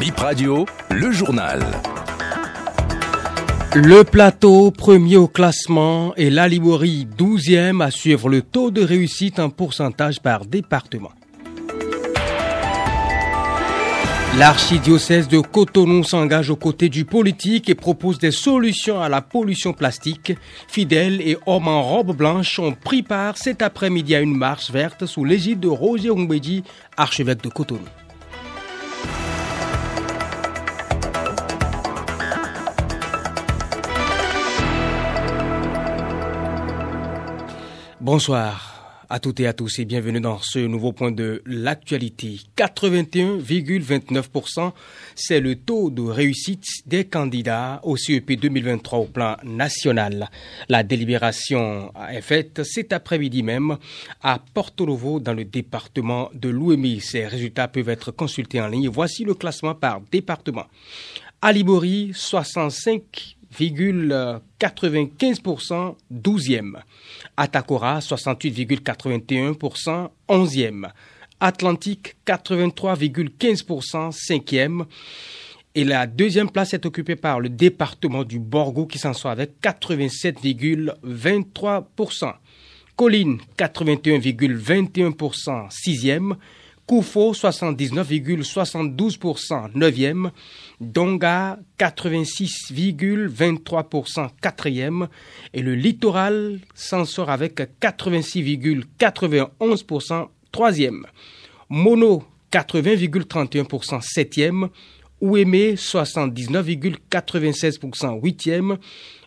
Bip Radio, le journal. Le plateau, premier au classement, et la Liborie, douzième, à suivre le taux de réussite en pourcentage par département. L'archidiocèse de Cotonou s'engage aux côtés du politique et propose des solutions à la pollution plastique. Fidèles et hommes en robe blanche ont pris part cet après-midi à une marche verte sous l'égide de Roger Umbedi, archevêque de Cotonou. Bonsoir à toutes et à tous et bienvenue dans ce nouveau point de l'actualité. 81,29%, c'est le taux de réussite des candidats au CEP 2023 au plan national. La délibération est faite cet après-midi même à Porto Novo dans le département de l'Ouémé. Ces résultats peuvent être consultés en ligne. Voici le classement par département. Alibori, 65 95%, 12e. Atacora, 68,81%, 11e. Atlantique, 83,15%, 5e. Et la deuxième place est occupée par le département du Borgo qui s'en sort avec 87,23%. Colline, 81,21%, 6e. Koufo 79,72%, 9e. Donga 86,23%, 4e. Et le littoral s'en sort avec 86,91%, 3e. Mono 80,31%, 7e. Ouémé 79,96%, 8e.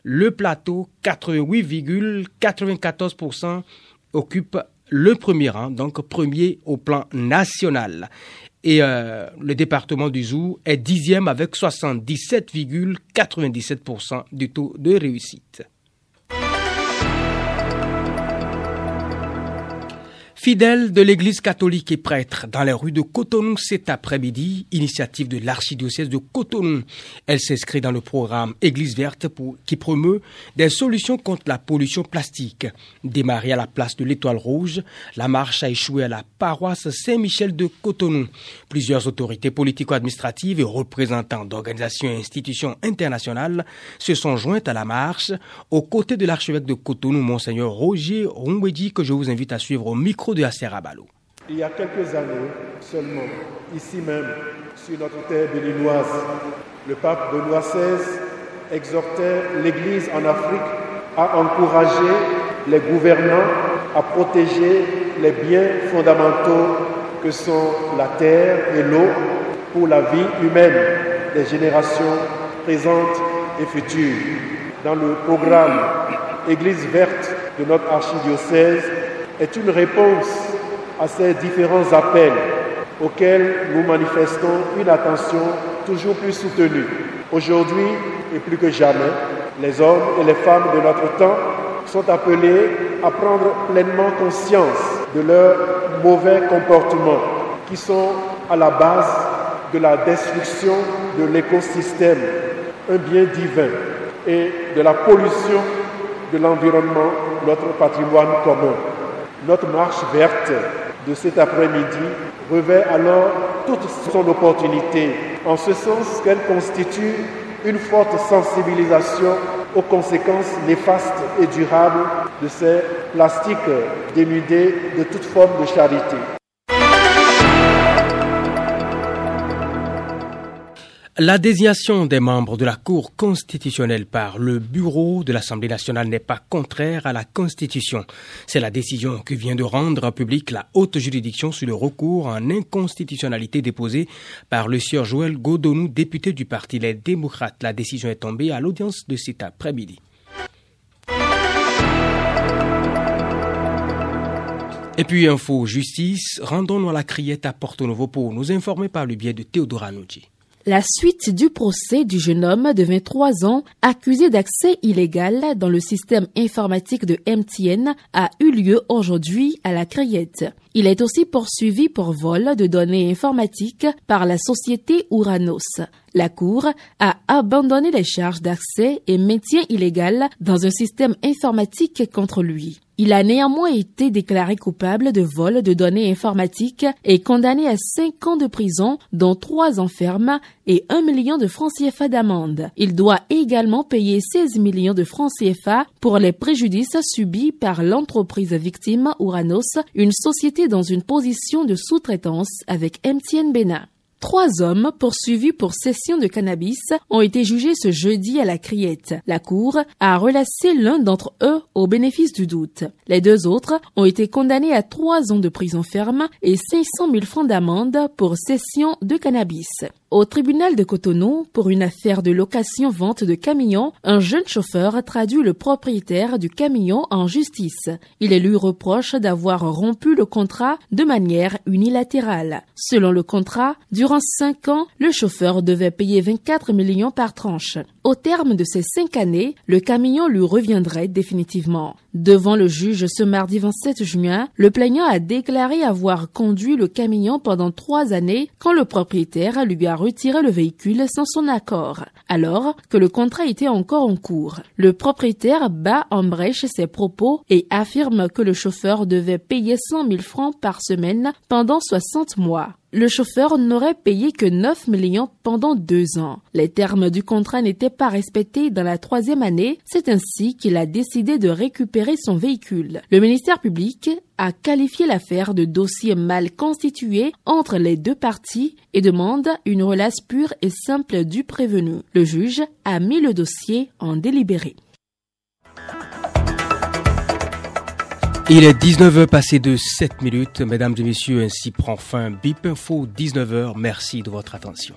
Le plateau 88,94% occupe le premier rang, donc premier au plan national. Et euh, le département du Zou est dixième avec 77,97% du taux de réussite. Fidèles de l'Église catholique et prêtres dans les rues de Cotonou cet après-midi, initiative de l'archidiocèse de Cotonou. Elle s'inscrit dans le programme Église verte qui promeut des solutions contre la pollution plastique. Démarrée à la place de l'Étoile Rouge, la marche a échoué à la paroisse Saint-Michel de Cotonou. Plusieurs autorités politico-administratives et représentants d'organisations et institutions internationales se sont jointes à la marche aux côtés de l'archevêque de Cotonou, Monseigneur Roger Rongwedi, que je vous invite à suivre au micro de Il y a quelques années seulement, ici même, sur notre terre béninoise, le pape Benoît XVI exhortait l'Église en Afrique à encourager les gouvernants à protéger les biens fondamentaux que sont la terre et l'eau pour la vie humaine des générations présentes et futures. Dans le programme Église verte de notre archidiocèse, est une réponse à ces différents appels auxquels nous manifestons une attention toujours plus soutenue. Aujourd'hui, et plus que jamais, les hommes et les femmes de notre temps sont appelés à prendre pleinement conscience de leurs mauvais comportements qui sont à la base de la destruction de l'écosystème, un bien divin, et de la pollution de l'environnement, notre patrimoine commun. Notre marche verte de cet après-midi revêt alors toute son opportunité, en ce sens qu'elle constitue une forte sensibilisation aux conséquences néfastes et durables de ces plastiques dénudés de toute forme de charité. La désignation des membres de la Cour constitutionnelle par le bureau de l'Assemblée nationale n'est pas contraire à la Constitution. C'est la décision que vient de rendre publique la haute juridiction sur le recours en inconstitutionnalité déposé par le sieur Joël Godonou, député du Parti Les Démocrates. La décision est tombée à l'audience de cet après-midi. Et puis, info justice, rendons-nous à la criette à Porto Novo pour nous informer par le biais de Théodora Nucci. La suite du procès du jeune homme de 23 ans accusé d'accès illégal dans le système informatique de MTN a eu lieu aujourd'hui à la Criette. Il est aussi poursuivi pour vol de données informatiques par la société Uranos. La Cour a abandonné les charges d'accès et maintien illégal dans un système informatique contre lui. Il a néanmoins été déclaré coupable de vol de données informatiques et condamné à cinq ans de prison, dont trois ans ferme et un million de francs CFA d'amende. Il doit également payer 16 millions de francs CFA pour les préjudices subis par l'entreprise victime Uranos, une société dans une position de sous-traitance avec MTN Bena. Trois hommes poursuivis pour cession de cannabis ont été jugés ce jeudi à la Criette. La Cour a relâché l'un d'entre eux au bénéfice du doute. Les deux autres ont été condamnés à trois ans de prison ferme et 500 000 francs d'amende pour cession de cannabis. Au tribunal de Cotonou, pour une affaire de location-vente de camions, un jeune chauffeur traduit le propriétaire du camion en justice. Il lui reproche d'avoir rompu le contrat de manière unilatérale. Selon le contrat, durant cinq ans, le chauffeur devait payer 24 millions par tranche. Au terme de ces cinq années, le camion lui reviendrait définitivement. Devant le juge ce mardi 27 juin, le plaignant a déclaré avoir conduit le camion pendant trois années quand le propriétaire lui a retiré le véhicule sans son accord, alors que le contrat était encore en cours. Le propriétaire bat en brèche ses propos et affirme que le chauffeur devait payer 100 000 francs par semaine pendant 60 mois le chauffeur n'aurait payé que 9 millions pendant deux ans. Les termes du contrat n'étaient pas respectés dans la troisième année. C'est ainsi qu'il a décidé de récupérer son véhicule. Le ministère public a qualifié l'affaire de dossier mal constitué entre les deux parties et demande une relâche pure et simple du prévenu. Le juge a mis le dossier en délibéré. Il est 19h passé de 7 minutes. Mesdames et messieurs, ainsi prend fin BIP Info 19h. Merci de votre attention.